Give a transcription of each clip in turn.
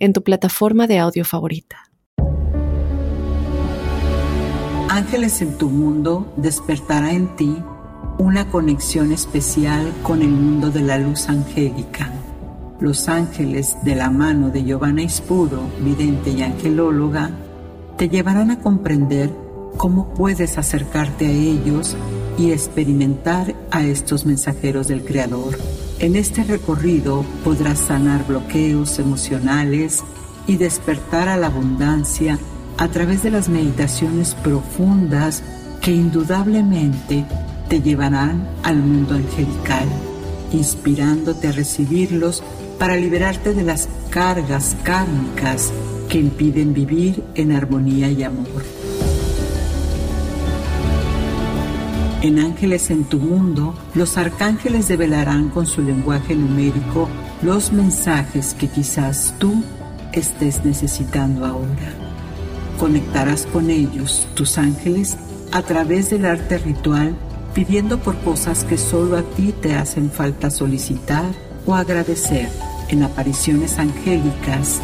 en tu plataforma de audio favorita. Ángeles en tu mundo despertará en ti una conexión especial con el mundo de la luz angélica. Los ángeles de la mano de Giovanna Ispuro, vidente y angelóloga, te llevarán a comprender cómo puedes acercarte a ellos y experimentar a estos mensajeros del Creador en este recorrido podrás sanar bloqueos emocionales y despertar a la abundancia a través de las meditaciones profundas que indudablemente te llevarán al mundo angelical, inspirándote a recibirlos para liberarte de las cargas kármicas que impiden vivir en armonía y amor. En Ángeles en tu Mundo, los arcángeles develarán con su lenguaje numérico los mensajes que quizás tú estés necesitando ahora. Conectarás con ellos, tus ángeles, a través del arte ritual, pidiendo por cosas que solo a ti te hacen falta solicitar o agradecer. En apariciones angélicas,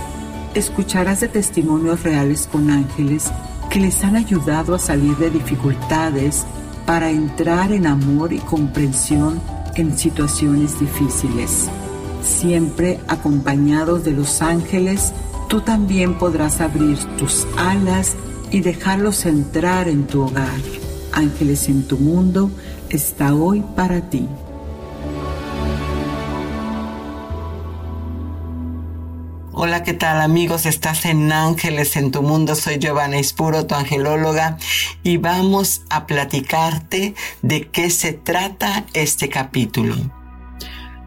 escucharás de testimonios reales con ángeles que les han ayudado a salir de dificultades para entrar en amor y comprensión en situaciones difíciles. Siempre acompañados de los ángeles, tú también podrás abrir tus alas y dejarlos entrar en tu hogar. Ángeles en tu mundo está hoy para ti. Hola, ¿qué tal amigos? Estás en Ángeles en tu mundo. Soy Giovanna Ispuro, tu angelóloga, y vamos a platicarte de qué se trata este capítulo.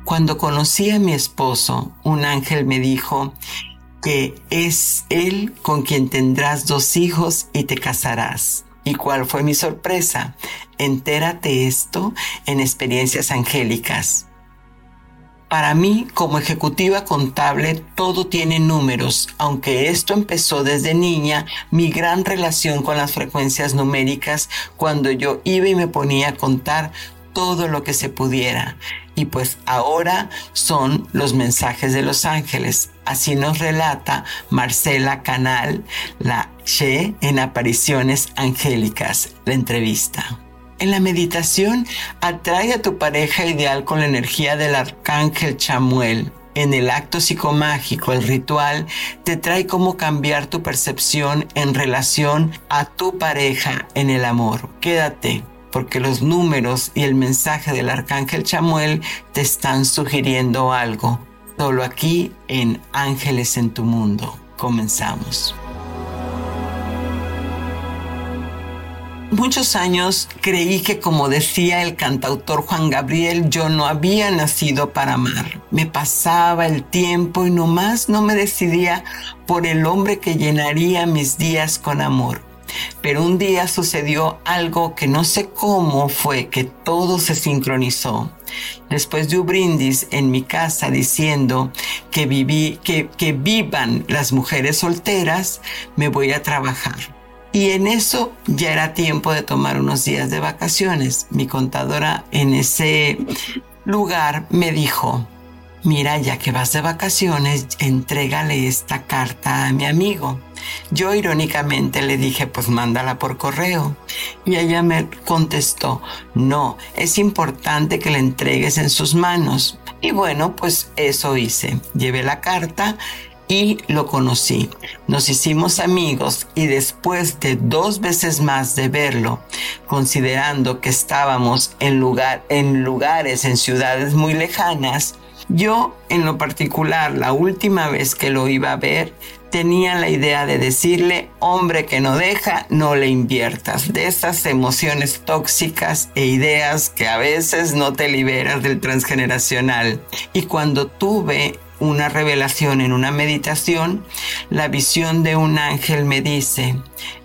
Cuando conocí a mi esposo, un ángel me dijo que es él con quien tendrás dos hijos y te casarás. ¿Y cuál fue mi sorpresa? Entérate esto en experiencias angélicas. Para mí, como ejecutiva contable, todo tiene números. Aunque esto empezó desde niña, mi gran relación con las frecuencias numéricas cuando yo iba y me ponía a contar todo lo que se pudiera. Y pues ahora son los mensajes de los ángeles. Así nos relata Marcela Canal, la Che en Apariciones Angélicas, la entrevista. En la meditación, atrae a tu pareja ideal con la energía del arcángel Chamuel. En el acto psicomágico, el ritual, te trae cómo cambiar tu percepción en relación a tu pareja en el amor. Quédate, porque los números y el mensaje del arcángel Chamuel te están sugiriendo algo. Solo aquí en Ángeles en tu Mundo. Comenzamos. Muchos años creí que como decía el cantautor Juan Gabriel, yo no había nacido para amar. Me pasaba el tiempo y nomás no me decidía por el hombre que llenaría mis días con amor. Pero un día sucedió algo que no sé cómo fue que todo se sincronizó. Después de un brindis en mi casa diciendo que, viví, que, que vivan las mujeres solteras, me voy a trabajar. Y en eso ya era tiempo de tomar unos días de vacaciones. Mi contadora en ese lugar me dijo, mira, ya que vas de vacaciones, entrégale esta carta a mi amigo. Yo irónicamente le dije, pues mándala por correo. Y ella me contestó, no, es importante que la entregues en sus manos. Y bueno, pues eso hice. Llevé la carta y lo conocí. Nos hicimos amigos y después de dos veces más de verlo, considerando que estábamos en, lugar, en lugares, en ciudades muy lejanas, yo en lo particular, la última vez que lo iba a ver, tenía la idea de decirle, hombre que no deja, no le inviertas, de esas emociones tóxicas e ideas que a veces no te liberas del transgeneracional. Y cuando tuve una revelación en una meditación, la visión de un ángel me dice,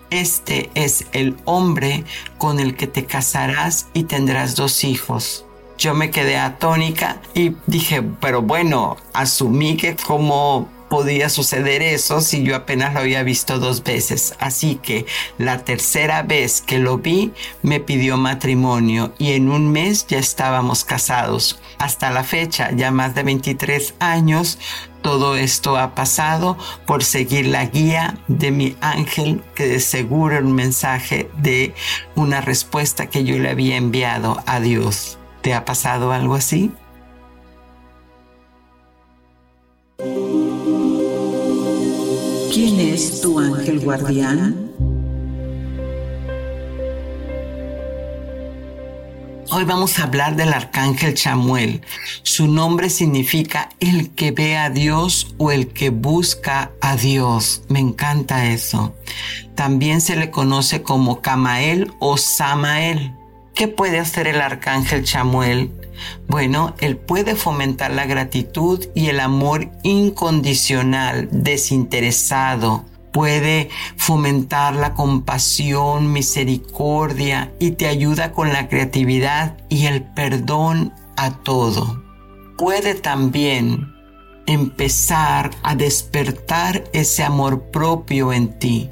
este es el hombre con el que te casarás y tendrás dos hijos. Yo me quedé atónica y dije, pero bueno, asumí que como podía suceder eso si yo apenas lo había visto dos veces. Así que la tercera vez que lo vi me pidió matrimonio y en un mes ya estábamos casados. Hasta la fecha, ya más de 23 años, todo esto ha pasado por seguir la guía de mi ángel que de seguro un mensaje de una respuesta que yo le había enviado a Dios. ¿Te ha pasado algo así? ¿Quién es tu ángel guardián? Hoy vamos a hablar del arcángel Chamuel. Su nombre significa el que ve a Dios o el que busca a Dios. Me encanta eso. También se le conoce como Camael o Samael. ¿Qué puede hacer el arcángel Chamuel? Bueno, él puede fomentar la gratitud y el amor incondicional, desinteresado. Puede fomentar la compasión, misericordia y te ayuda con la creatividad y el perdón a todo. Puede también empezar a despertar ese amor propio en ti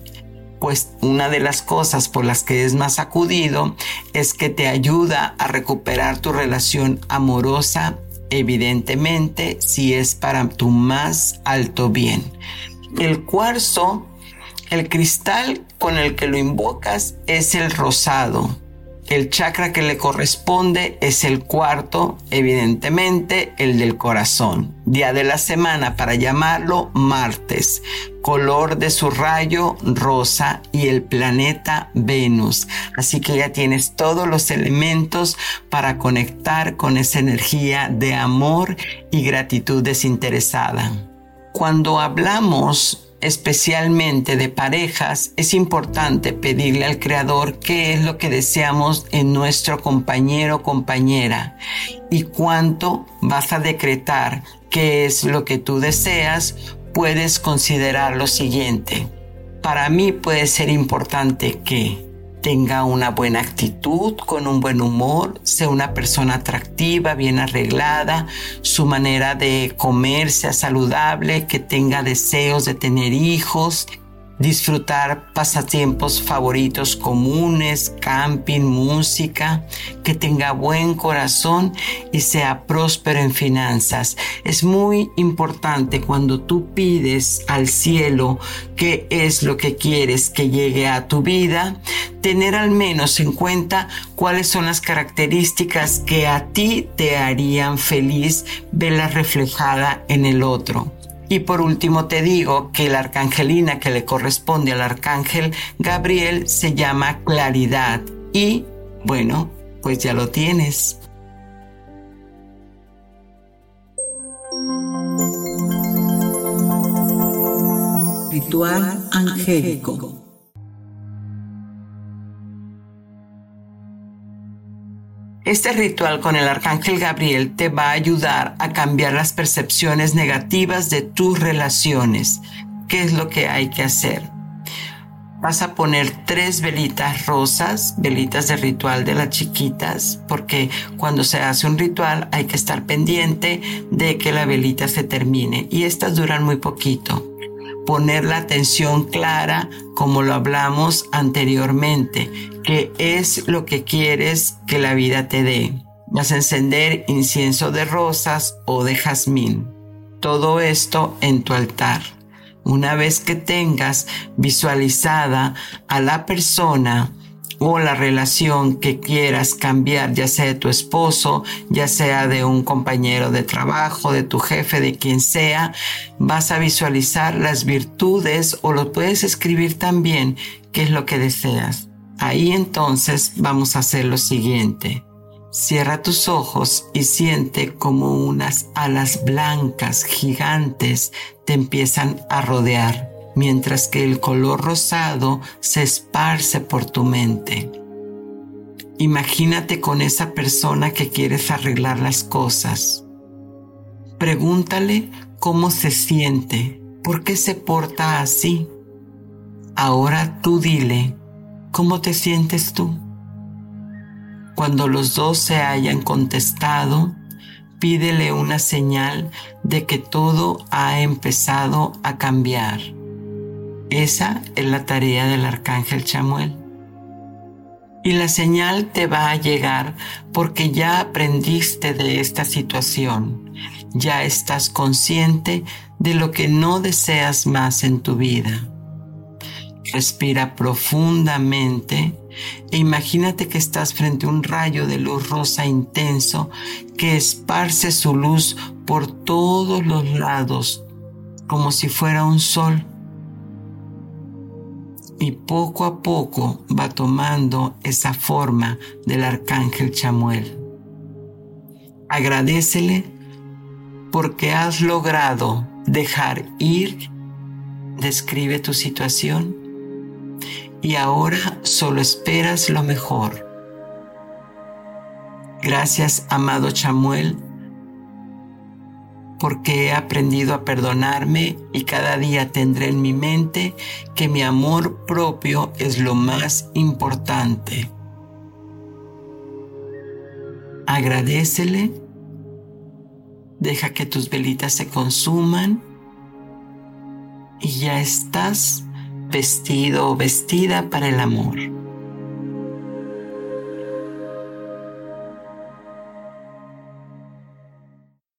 una de las cosas por las que es más acudido es que te ayuda a recuperar tu relación amorosa, evidentemente si es para tu más alto bien. El cuarzo, el cristal con el que lo invocas es el rosado. El chakra que le corresponde es el cuarto, evidentemente el del corazón. Día de la semana para llamarlo martes. Color de su rayo rosa y el planeta Venus. Así que ya tienes todos los elementos para conectar con esa energía de amor y gratitud desinteresada. Cuando hablamos especialmente de parejas, es importante pedirle al Creador qué es lo que deseamos en nuestro compañero o compañera y cuánto vas a decretar qué es lo que tú deseas, puedes considerar lo siguiente. Para mí puede ser importante que tenga una buena actitud, con un buen humor, sea una persona atractiva, bien arreglada, su manera de comer sea saludable, que tenga deseos de tener hijos, disfrutar pasatiempos favoritos comunes, camping, música, que tenga buen corazón y sea próspero en finanzas. Es muy importante cuando tú pides al cielo qué es lo que quieres que llegue a tu vida, tener al menos en cuenta cuáles son las características que a ti te harían feliz verla reflejada en el otro. Y por último te digo que la arcangelina que le corresponde al arcángel Gabriel se llama claridad. Y bueno, pues ya lo tienes. Ritual angélico. Este ritual con el arcángel Gabriel te va a ayudar a cambiar las percepciones negativas de tus relaciones. ¿Qué es lo que hay que hacer? Vas a poner tres velitas rosas, velitas de ritual de las chiquitas, porque cuando se hace un ritual hay que estar pendiente de que la velita se termine y estas duran muy poquito poner la atención clara como lo hablamos anteriormente, que es lo que quieres que la vida te dé. Vas a encender incienso de rosas o de jazmín. Todo esto en tu altar. Una vez que tengas visualizada a la persona, o la relación que quieras cambiar, ya sea de tu esposo, ya sea de un compañero de trabajo, de tu jefe, de quien sea, vas a visualizar las virtudes o lo puedes escribir también, qué es lo que deseas. Ahí entonces vamos a hacer lo siguiente. Cierra tus ojos y siente como unas alas blancas gigantes te empiezan a rodear mientras que el color rosado se esparce por tu mente. Imagínate con esa persona que quieres arreglar las cosas. Pregúntale cómo se siente, por qué se porta así. Ahora tú dile, ¿cómo te sientes tú? Cuando los dos se hayan contestado, pídele una señal de que todo ha empezado a cambiar. Esa es la tarea del arcángel Chamuel. Y la señal te va a llegar porque ya aprendiste de esta situación, ya estás consciente de lo que no deseas más en tu vida. Respira profundamente e imagínate que estás frente a un rayo de luz rosa intenso que esparce su luz por todos los lados como si fuera un sol. Y poco a poco va tomando esa forma del arcángel Chamuel. Agradecele porque has logrado dejar ir, describe tu situación y ahora solo esperas lo mejor. Gracias, amado Chamuel, porque he aprendido a perdonarme y cada día tendré en mi mente que mi amor propio es lo más importante. Agradecele, deja que tus velitas se consuman y ya estás vestido o vestida para el amor.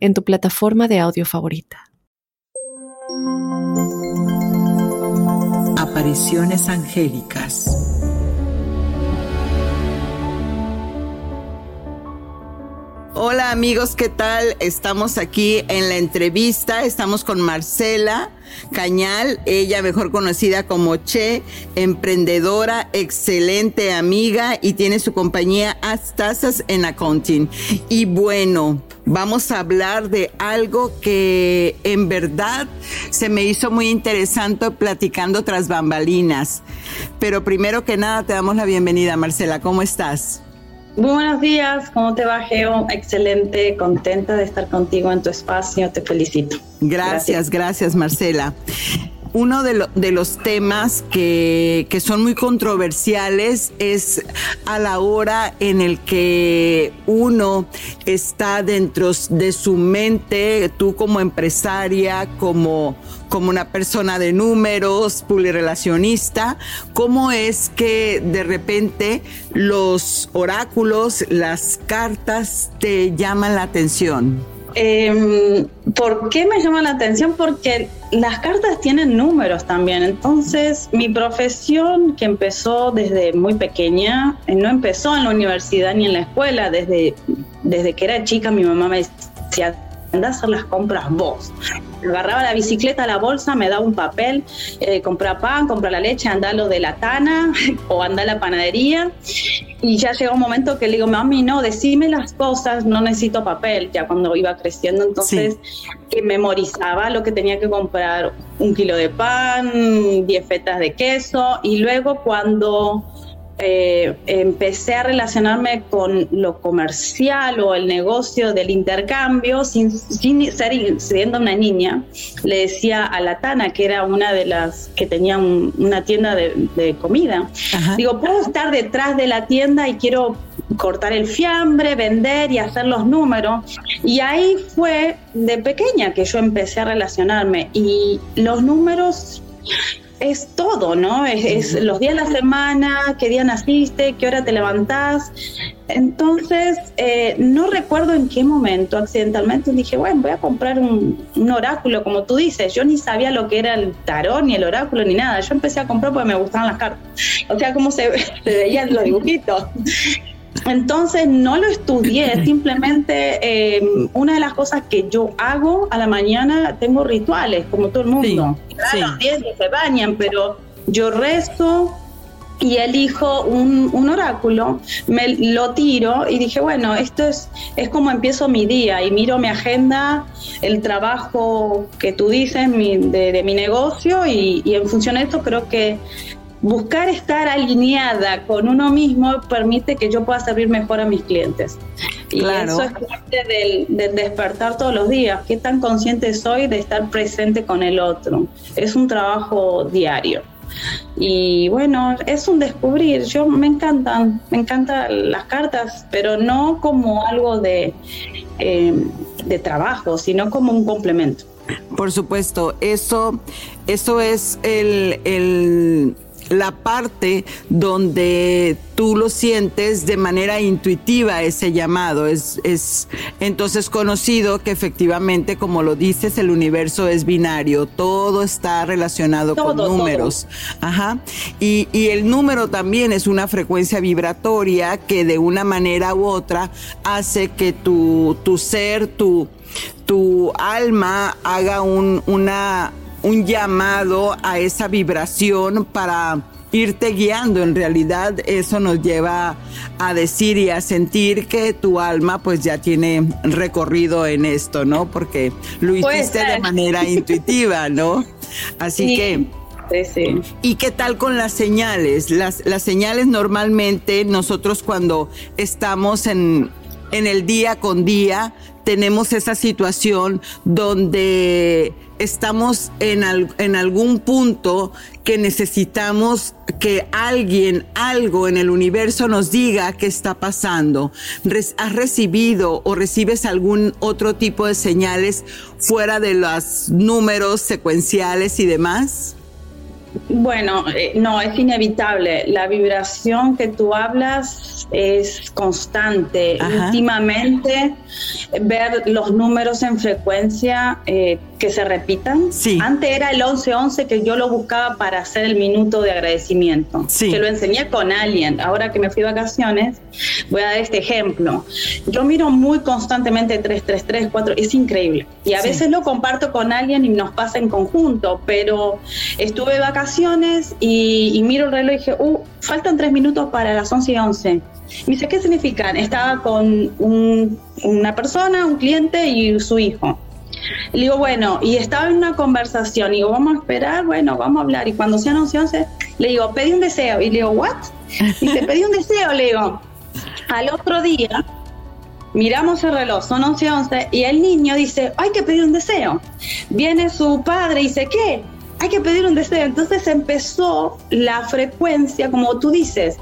en tu plataforma de audio favorita. Apariciones angélicas. Hola amigos, ¿qué tal? Estamos aquí en la entrevista, estamos con Marcela Cañal, ella mejor conocida como Che, emprendedora, excelente amiga y tiene su compañía Astasas en Accounting. Y bueno, vamos a hablar de algo que en verdad se me hizo muy interesante platicando tras bambalinas. Pero primero que nada te damos la bienvenida, Marcela, ¿cómo estás? Muy buenos días, ¿cómo te va, Geo? Excelente, contenta de estar contigo en tu espacio, te felicito. Gracias, gracias, Marcela uno de, los temas que, que, son muy controversiales es a la hora en el que uno está dentro de su mente, tú como empresaria, como como una persona de números, pulirelacionista, ¿cómo es que de repente los oráculos, las cartas te llaman la atención? Eh, ¿Por qué me llama la atención? Porque las cartas tienen números también. Entonces, mi profesión, que empezó desde muy pequeña, eh, no empezó en la universidad ni en la escuela. Desde, desde que era chica, mi mamá me decía, anda a hacer las compras vos agarraba la bicicleta, la bolsa, me daba un papel, eh, compra pan, compra la leche, anda lo de la tana o anda a la panadería. Y ya llegó un momento que le digo, mami, no, decime las cosas, no necesito papel, ya cuando iba creciendo. Entonces, que memorizaba lo que tenía que comprar, un kilo de pan, diez fetas de queso. Y luego cuando eh, empecé a relacionarme con lo comercial o el negocio del intercambio sin, ser siendo una niña. Le decía a la Tana, que era una de las que tenía una tienda de, comida, digo, puedo estar detrás de la tienda y quiero cortar el fiambre, vender y hacer los números. Y ahí fue de pequeña que yo empecé a relacionarme y los números es todo, ¿no? Es, los días de la semana, qué día naciste, qué hora te levantás. Entonces, eh, no recuerdo en qué momento accidentalmente dije, bueno, voy a comprar un, oráculo, como tú dices. Yo ni sabía lo que era el tarón, ni el oráculo, ni nada. Yo empecé a comprar porque me gustaban las cartas. O sea, cómo se, se veían los dibujitos. Entonces no lo estudié, simplemente eh, una de las cosas que yo hago a la mañana, tengo rituales, como todo el mundo. Sí, Los 10 se bañan, pero yo rezo, y elijo un, un, oráculo, me lo tiro y dije, bueno, esto es, es como empiezo mi día y miro mi agenda, el trabajo que tú dices de, mi negocio y, en función de esto creo que buscar estar alineada con uno mismo permite que yo pueda servir mejor a mis clientes. Y eso es parte del, del, despertar todos los días. ¿Qué tan consciente soy de estar presente con el otro? Es un trabajo diario. Y bueno, es un descubrir. Yo me encantan, me encantan las cartas, pero no como algo de, eh, de trabajo, sino como un complemento. Por supuesto, eso, eso es el, el la parte donde tú lo sientes de manera intuitiva ese llamado. Es, es entonces conocido que efectivamente, como lo dices, el universo es binario, todo está relacionado con números. Ajá. Y, y el número también es una frecuencia vibratoria que de una manera u otra hace que tu, tu ser, tu, tu alma haga un, una un llamado a esa vibración para irte guiando. En realidad eso nos lleva a decir y a sentir que tu alma pues ya tiene recorrido en esto, ¿no? Porque lo hiciste de manera intuitiva, ¿no? Así que... Sí, sí. ¿Y qué tal con las señales? Las, las señales normalmente nosotros cuando estamos en, en el día con día tenemos esa situación donde estamos en, en algún punto que necesitamos que alguien, algo en el universo nos diga qué está pasando. ¿Has recibido o recibes algún otro tipo de señales fuera de los números secuenciales y demás? Bueno, eh, no, es inevitable. La vibración que tú hablas es constante. Últimamente, ver los números en frecuencia eh, que se repitan. Sí. Antes era el 1111 que yo lo buscaba para hacer el minuto de agradecimiento. Sí. Que lo enseñé con alguien. Ahora que me fui de vacaciones, voy a dar este ejemplo. Yo miro muy constantemente 333, 4, es increíble. Y a veces lo comparto con alguien y nos pasa en conjunto, pero estuve de vacaciones y, miro el reloj y dije, uh, faltan tres minutos para las 11 y 11. Me dice, ¿qué significan? Estaba con una persona, un cliente y su hijo. Le digo, bueno, y estaba en una conversación, y digo, vamos a esperar, bueno, vamos a hablar. Y cuando sean 11, 11, le digo, pedí un deseo. Y le digo, ¿what? Y dice, pedí un deseo, le digo. Al otro día, miramos el reloj, son 11, 11, y el niño dice, hay que pedir un deseo. Viene su padre y dice, ¿qué? Hay que pedir un deseo. Entonces empezó la frecuencia, como tú dices,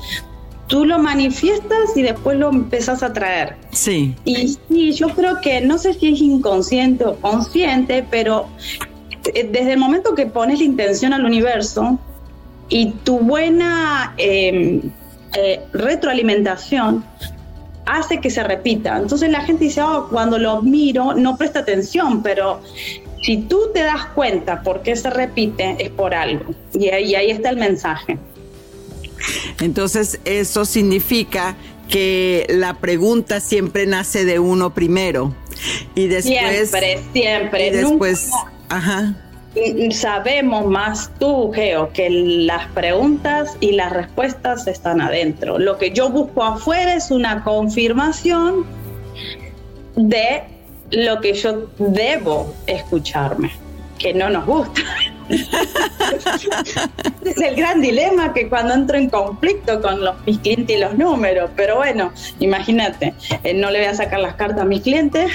tú lo manifiestas y después lo empezás a traer. Sí. Y yo creo que no sé si es inconsciente o consciente, pero eh, desde el momento que pones la intención al universo y tu buena em, eh, retroalimentación hace que se repita. Entonces la gente dice, oh, cuando lo miro no presta atención, pero si tú te das cuenta por qué se repite, es por algo. Y ahí, ahí está el mensaje. Entonces, eso significa que la pregunta siempre nace de uno primero. Y después. Siempre, siempre. Y después. ajá. Sabemos más tú, Geo, que las preguntas y las respuestas están adentro. Lo que yo busco afuera es una confirmación de lo que yo debo escucharme, que no nos gusta es el gran dilema que cuando entro en conflicto con los, mis clientes y los números, pero bueno, imagínate, eh, no le voy a sacar las cartas a mis clientes,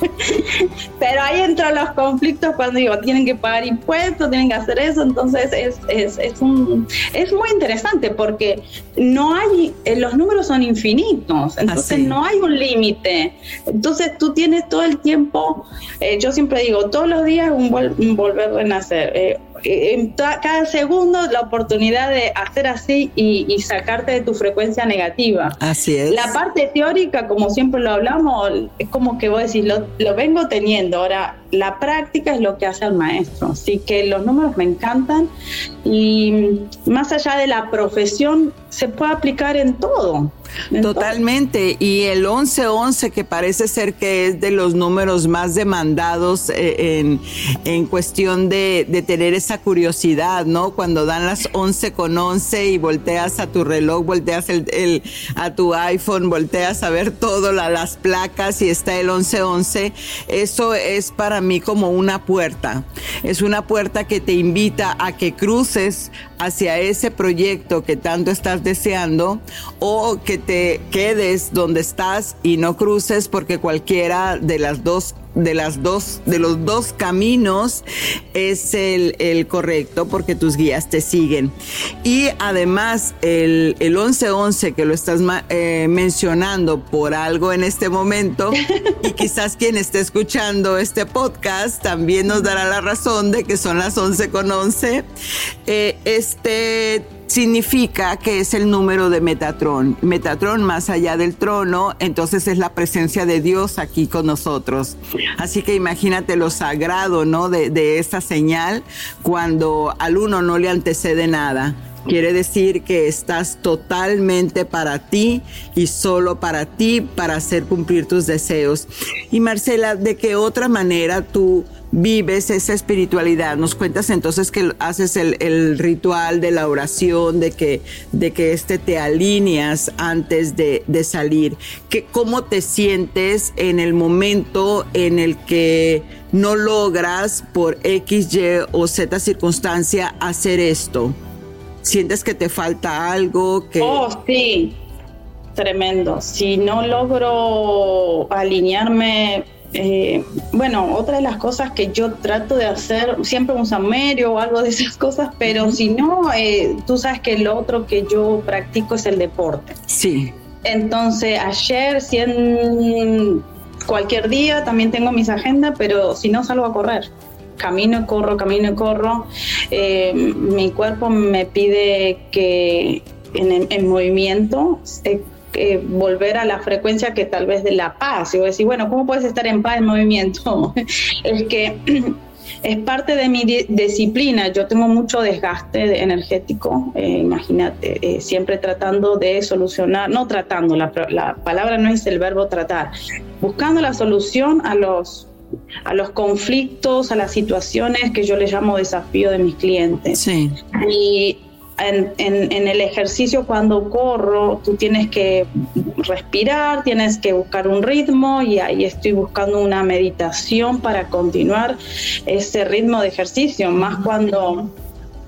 pero ahí entran los conflictos cuando digo, tienen que pagar impuestos, tienen que hacer eso, entonces es, es, es, un, es muy interesante porque no hay, eh, los números son infinitos, entonces no hay un límite, entonces tú tienes todo el tiempo, eh, yo siempre digo, todos los días un, un volver a renacer en cada segundo la oportunidad de hacer así y, sacarte de tu frecuencia negativa. Así es. La parte teórica, como siempre lo hablamos, es como que vos decís, lo, lo vengo teniendo. Ahora, la práctica es lo que hace al maestro. Así que los números me encantan y más allá de la profesión, se puede aplicar en todo. Totalmente. Y el 1111, que parece ser que es de los números más demandados eh, en, en cuestión de, de, tener esa curiosidad, ¿no? Cuando dan las 11 con 11 y volteas a tu reloj, volteas el, a tu iPhone, volteas a ver todo, la, las placas y está el 1111. Eso es para mí como una puerta. Es una puerta que te invita a que cruces hacia ese proyecto que tanto estás deseando o que te quedes donde estás y no cruces porque cualquiera de las dos de las dos, de los dos caminos es el, el, correcto porque tus guías te siguen. Y además el, el 1111 que lo estás eh, mencionando por algo en este momento y quizás quien esté escuchando este podcast también nos dará la razón de que son las 11 con 11. Eh, este significa que es el número de Metatrón. Metatrón más allá del trono, entonces es la presencia de Dios aquí con nosotros. Así que imagínate lo sagrado, ¿no? De, de esta señal cuando al uno no le antecede nada. Quiere decir que estás totalmente para ti y solo para ti para hacer cumplir tus deseos. Y Marcela, ¿de qué otra manera tú vives esa espiritualidad? Nos cuentas entonces que haces el, ritual de la oración, de que, de que este te alineas antes de, de salir. ¿Qué, ¿Cómo te sientes en el momento en el que no logras por X, Y o Z circunstancia hacer esto? ¿Sientes que te falta algo? Que... Oh, sí, tremendo. Si no logro alinearme, eh, bueno, otra de las cosas que yo trato de hacer, siempre un samerio o algo de esas cosas, pero si no, eh, tú sabes que lo otro que yo practico es el deporte. Sí. Entonces, ayer, si en cualquier día, también tengo mis agendas, pero si no, salgo a correr camino y corro, camino y corro, eh, mi cuerpo me pide que en, en movimiento eh, eh, volver a la frecuencia que tal vez de la paz. Y voy a decir, bueno, ¿cómo puedes estar en paz en movimiento? es que es parte de mi disciplina. Yo tengo mucho desgaste energético, eh, imagínate, eh, siempre tratando de solucionar, no tratando, la, la palabra no es el verbo tratar, buscando la solución a los a los conflictos, a las situaciones que yo le llamo desafío de mis clientes. Sí. Y en, en, en, el ejercicio cuando corro, tú tienes que respirar, tienes que buscar un ritmo y ahí estoy buscando una meditación para continuar ese ritmo de ejercicio, más cuando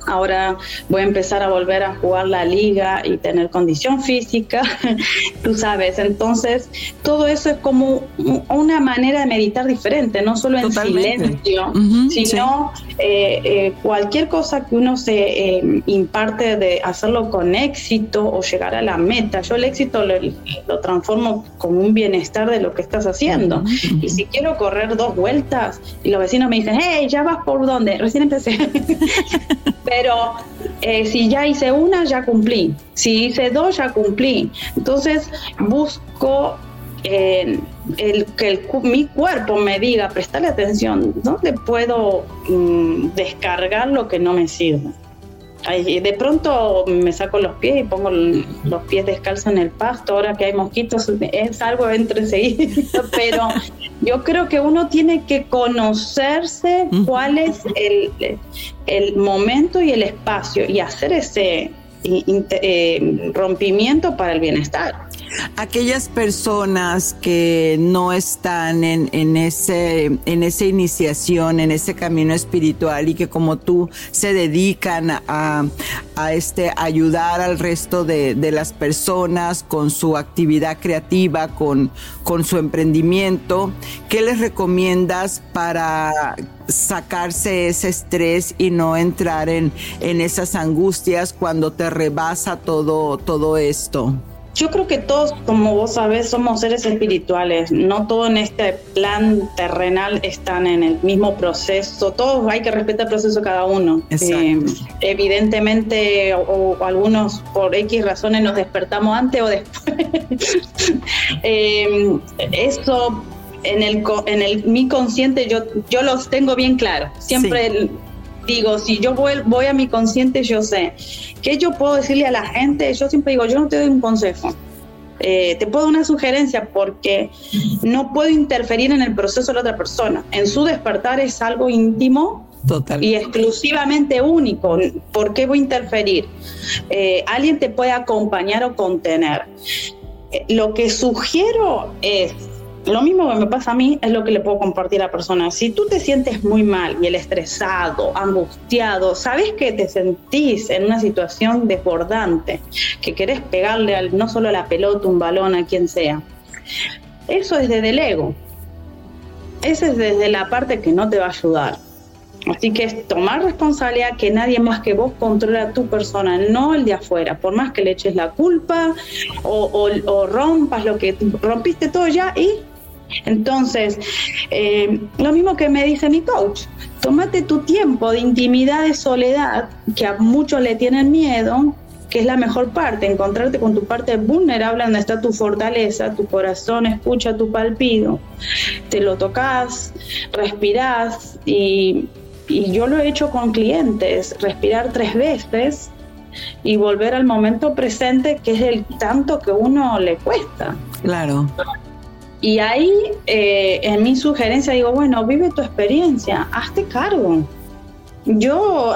ahora voy a empezar a volver a jugar la liga y tener condición física, tú sabes. Entonces, todo eso es como una manera de meditar diferente, no solo en Totalmente. silencio, uh -huh, sino sí. eh, eh, cualquier cosa que uno se eh, imparte de hacerlo con éxito o llegar a la meta. Yo el éxito lo, lo transformo como un bienestar de lo que estás haciendo. Uh -huh. Y si quiero correr dos vueltas y los vecinos me dicen, hey, ya vas por dónde, recién empecé. pero eh, si ya hice una, ya cumplí. Si hice dos, ya cumplí. Entonces busco eh, el, que el, mi cuerpo me diga, prestarle atención, ¿dónde puedo mm, descargar lo que no me sirve? de pronto me saco los pies y pongo los pies descalzos en el pasto, ahora que hay mosquitos es algo entre seguido, pero yo creo que uno tiene que conocerse cuál es el, el momento y el espacio y hacer ese eh, rompimiento para el bienestar. Aquellas personas que no están en, en, ese, en esa iniciación, en ese camino espiritual y que como tú se dedican a, a este, ayudar al resto de, de, las personas con su actividad creativa, con, con su emprendimiento, ¿qué les recomiendas para sacarse ese estrés y no entrar en, en esas angustias cuando te rebasa todo, todo esto? Yo creo que todos, como vos sabés, somos seres espirituales. No todo en este plan terrenal están en el mismo proceso. Todos hay que respetar el proceso de cada uno. Eh, evidentemente, o, o, algunos por X razones nos despertamos antes o después. eh, eso en el, en el mi consciente yo, yo los tengo bien claro. Siempre digo, si yo voy, voy a mi consciente, yo sé. ¿Qué yo puedo decirle a la gente? Yo siempre digo, yo no te doy un consejo. Eh, te puedo dar una sugerencia porque no puedo interferir en el proceso de la otra persona. En su despertar es algo íntimo y exclusivamente único. ¿Por qué voy a interferir? Eh, alguien te puede acompañar o contener. Eh, lo que sugiero es lo mismo que me pasa a mí es lo que le puedo compartir a la persona. Si tú te sientes muy mal y el estresado, angustiado, sabes que te sentís en una situación desbordante, que querés pegarle al, no solo a la pelota, un balón, a quien sea. Eso es desde el ego. Ese es desde la parte que no te va a ayudar. Así que es tomar responsabilidad que nadie más que vos controla tu persona, no el de afuera. Por más que le eches la culpa o, o rompas lo que rompiste todo ya y entonces, eh, lo mismo que me dice mi coach, tómate tu tiempo de intimidad, de soledad, que a muchos le tienen miedo, que es la mejor parte, encontrarte con tu parte vulnerable donde está tu fortaleza, tu corazón escucha tu palpido, te lo tocas, respirás y, y yo lo he hecho con clientes, respirar tres veces y volver al momento presente, que es el tanto que uno le cuesta. Claro. Y ahí, eh, en mi sugerencia, digo, bueno, vive tu experiencia, hazte cargo. Yo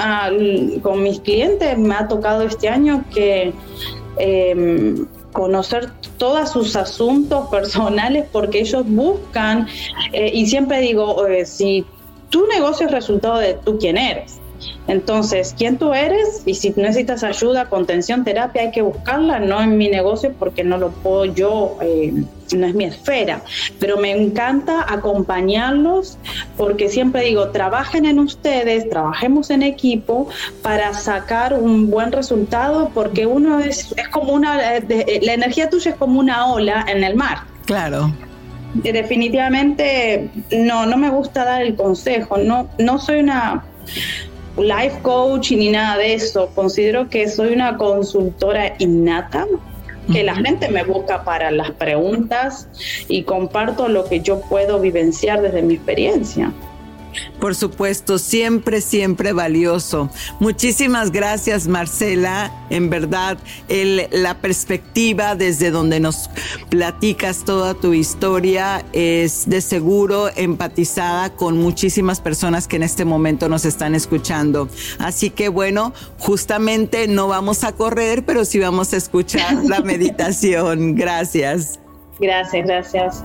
con mis clientes me ha tocado este año que em, conocer todos sus asuntos personales porque ellos buscan, eh, y siempre digo, si tu negocio es resultado de tú quién eres. Entonces, ¿quién tú eres? Y si necesitas ayuda, contención, terapia, hay que buscarla, no en mi negocio porque no lo puedo yo, eh, no es mi esfera. Pero me encanta acompañarlos porque siempre digo, trabajen en ustedes, trabajemos en equipo para sacar un buen resultado porque uno es, es como una, eh, eh, la energía tuya es como una ola en el mar. Claro definitivamente no no me gusta dar el consejo no no soy una life coach ni nada de eso. Considero que soy una consultora innata, que la gente me busca para las preguntas y comparto lo que yo puedo vivenciar desde mi experiencia. Por supuesto, siempre, siempre valioso. Muchísimas gracias, Marcela. En verdad, la perspectiva desde donde nos platicas toda tu historia es de seguro empatizada con muchísimas personas que en este momento nos están escuchando. Así que bueno, justamente no vamos a correr, pero sí vamos a escuchar la meditación. Gracias. Gracias, gracias.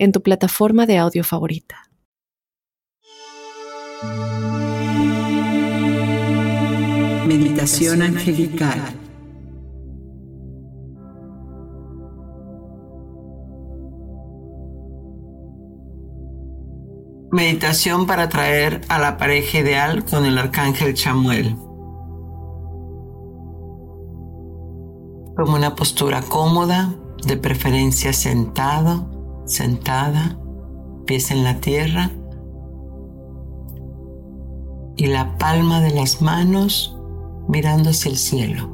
en tu plataforma de audio favorita. Meditación angelical. Meditación para atraer a la pareja ideal con el arcángel Chamuel. Como una postura cómoda, de preferencia sentado sentada, pies en la tierra y la palma de las manos mirando hacia el cielo.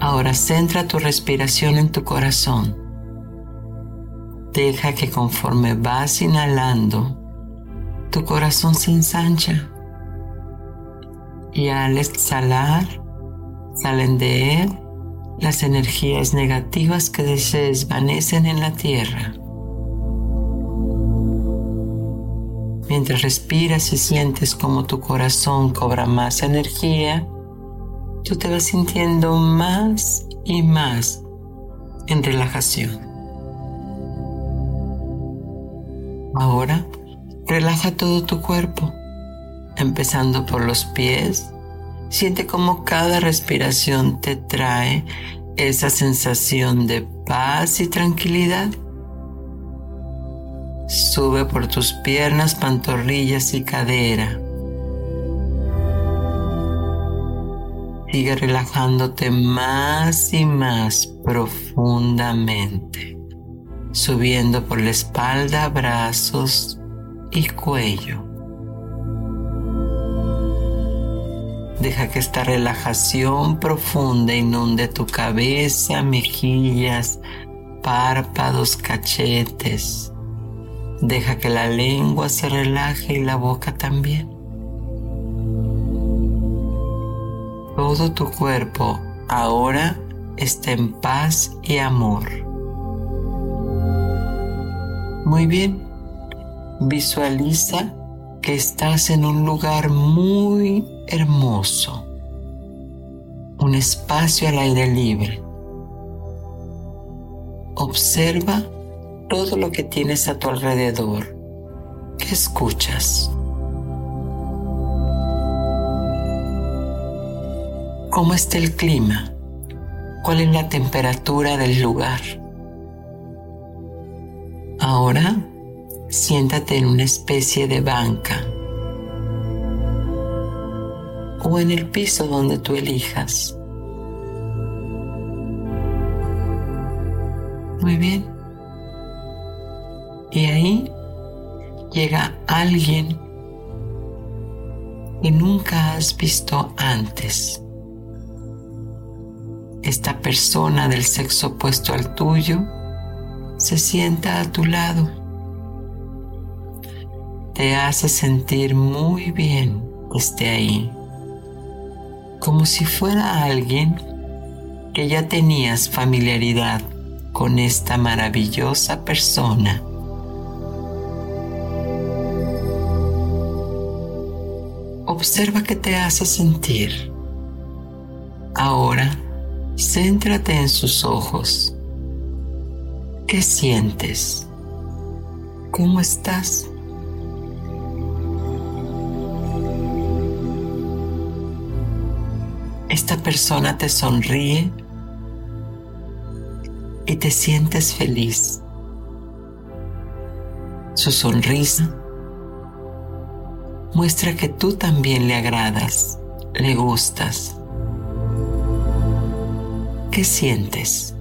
Ahora centra tu respiración en tu corazón. Deja que conforme vas inhalando, tu corazón se ensancha. Y al exhalar, salen de él las energías negativas que se desvanecen en la tierra. Mientras respiras y sientes como tu corazón cobra más energía, tú te vas sintiendo más y más en relajación. Ahora relaja todo tu cuerpo, empezando por los pies. Siente como cada respiración te trae esa sensación de paz y tranquilidad. Sube por tus piernas, pantorrillas y cadera. Sigue relajándote más y más profundamente, subiendo por la espalda, brazos y cuello. Deja que esta relajación profunda inunde tu cabeza, mejillas, párpados, cachetes. Deja que la lengua se relaje y la boca también. Todo tu cuerpo ahora está en paz y amor. Muy bien, visualiza que estás en un lugar muy hermoso, un espacio al aire libre. Observa todo lo que tienes a tu alrededor. ¿Qué escuchas? ¿Cómo está el clima? ¿Cuál es la temperatura del lugar? Ahora siéntate en una especie de banca o en el piso donde tú elijas. Muy bien. Y ahí llega alguien que nunca has visto antes esta persona del sexo opuesto al tuyo se sienta a tu lado. Te hace sentir muy bien que esté ahí, como si fuera alguien que ya tenías familiaridad con esta maravillosa persona. Observa qué te hace sentir. Ahora Céntrate en sus ojos. ¿Qué sientes? ¿Cómo estás? Esta persona te sonríe y te sientes feliz. Su sonrisa muestra que tú también le agradas, le gustas. ¿Qué sientes?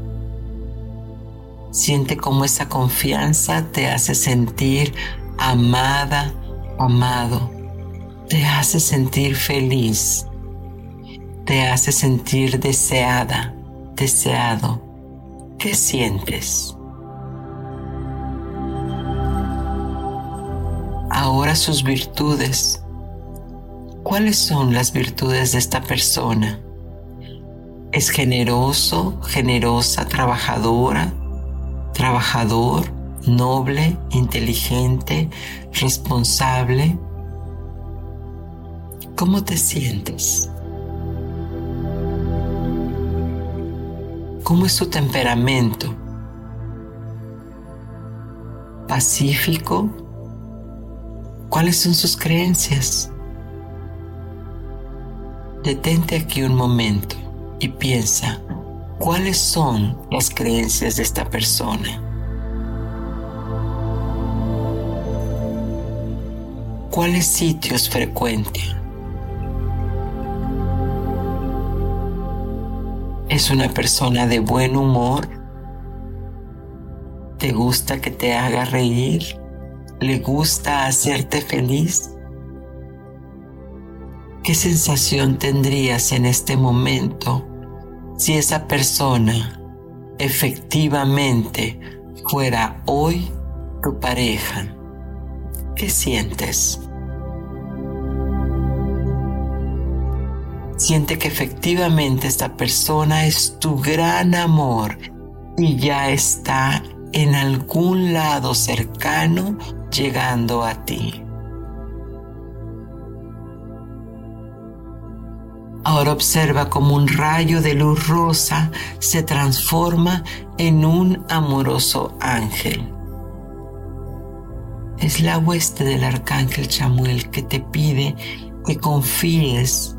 Siente cómo esa confianza te hace sentir amada, amado. Te hace sentir feliz. Te hace sentir deseada, deseado. ¿Qué sientes? Ahora sus virtudes. ¿Cuáles son las virtudes de esta persona? es generoso, generosa, trabajadora, trabajador, noble, inteligente, responsable. ¿Cómo te sientes? ¿Cómo es su temperamento? ¿Pacífico? ¿Cuáles son sus creencias? Detente aquí un momento y piensa cuáles son las creencias de esta persona. ¿Cuáles sitios frecuenta? ¿Es una persona de buen humor? ¿Te gusta que te haga reír? ¿Le gusta hacerte feliz? ¿Qué sensación tendrías en este momento si esa persona efectivamente fuera hoy tu pareja, ¿qué sientes? Siente que efectivamente esta persona es tu gran amor y ya está en algún lado cercano llegando a ti. Ahora observa como un rayo de luz rosa se transforma en un amoroso ángel. Es la hueste del arcángel Chamuel que te pide que confíes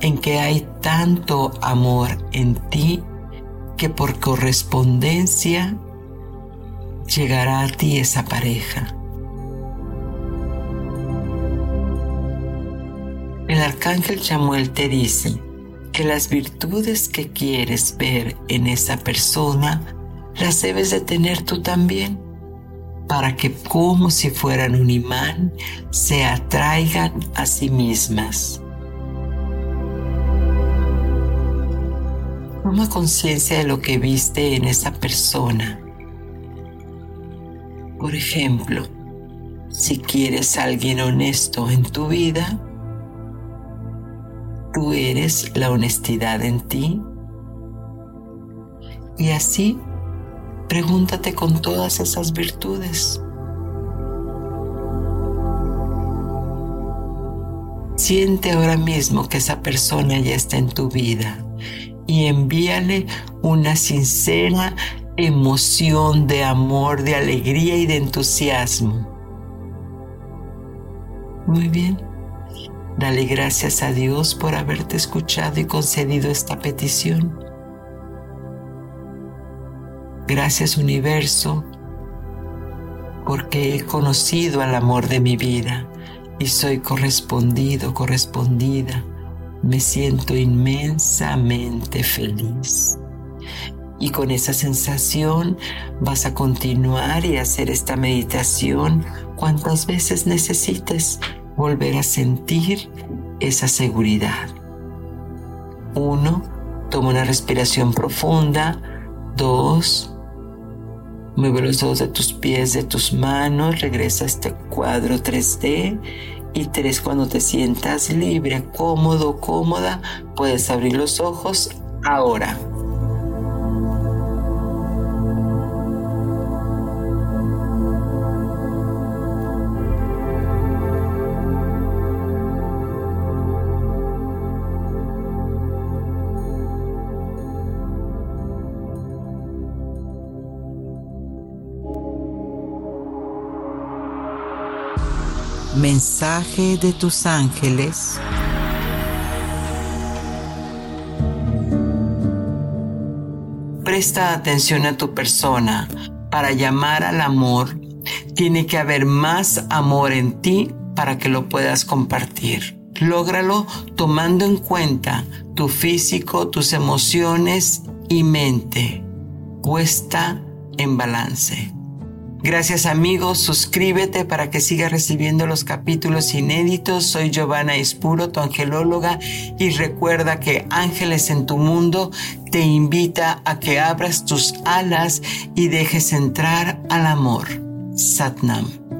en que hay tanto amor en ti que por correspondencia llegará a ti esa pareja. El arcángel Chamuel te dice que las virtudes que quieres ver en esa persona las debes de tener tú también para que como si fueran un imán se atraigan a sí mismas. Toma conciencia de lo que viste en esa persona. Por ejemplo, si quieres a alguien honesto en tu vida, tú eres la honestidad en ti. Y así Pregúntate con todas esas virtudes. Siente ahora mismo que esa persona ya está en tu vida y envíale una sincera emoción de amor, de alegría y de entusiasmo. Muy bien. Dale gracias a Dios por haberte escuchado y concedido esta petición. Gracias universo, porque he conocido al amor de mi vida y soy correspondido, correspondida. Me siento inmensamente feliz. Y con esa sensación vas a continuar y hacer esta meditación cuantas veces necesites volver a sentir esa seguridad. Uno, toma una respiración profunda. Dos, Mueve los dedos de tus pies, de tus manos, regresa a este cuadro 3D y tres cuando te sientas libre, cómodo, cómoda, puedes abrir los ojos ahora. Mensaje de tus ángeles. Presta atención a tu persona. Para llamar al amor, tiene que haber más amor en ti para que lo puedas compartir. Lógralo tomando en cuenta tu físico, tus emociones y mente. Puesta en balance. Gracias amigos, suscríbete para que sigas recibiendo los capítulos inéditos. Soy Giovanna Espuro, tu angelóloga, y recuerda que Ángeles en tu mundo te invita a que abras tus alas y dejes entrar al amor. Satnam.